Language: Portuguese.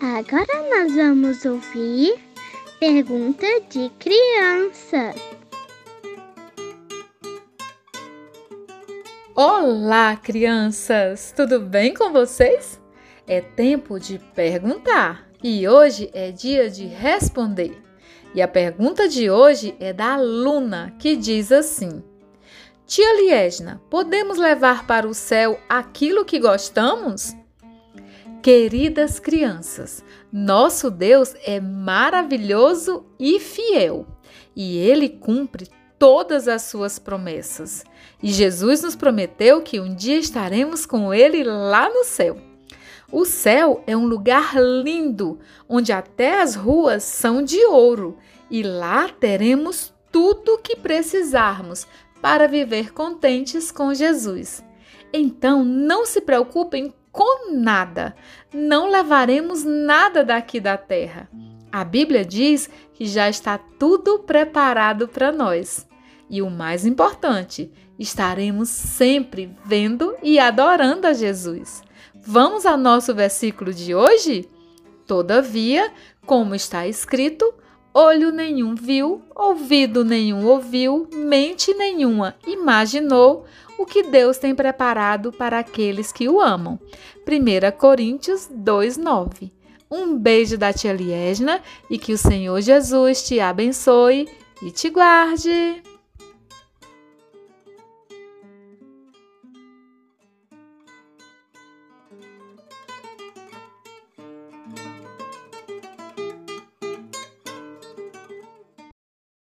Agora nós vamos ouvir pergunta de criança. Olá, crianças! Tudo bem com vocês? É tempo de perguntar e hoje é dia de responder. E a pergunta de hoje é da aluna que diz assim: Tia Liesna, podemos levar para o céu aquilo que gostamos? Queridas crianças, nosso Deus é maravilhoso e fiel, e ele cumpre todas as suas promessas. E Jesus nos prometeu que um dia estaremos com ele lá no céu. O céu é um lugar lindo, onde até as ruas são de ouro, e lá teremos tudo o que precisarmos para viver contentes com Jesus. Então, não se preocupem com nada, não levaremos nada daqui da terra. A Bíblia diz que já está tudo preparado para nós. E o mais importante, estaremos sempre vendo e adorando a Jesus. Vamos ao nosso versículo de hoje? Todavia, como está escrito, Olho nenhum viu, ouvido nenhum ouviu, mente nenhuma imaginou o que Deus tem preparado para aqueles que o amam. 1 Coríntios 2,9. Um beijo da tia Liesna e que o Senhor Jesus te abençoe e te guarde!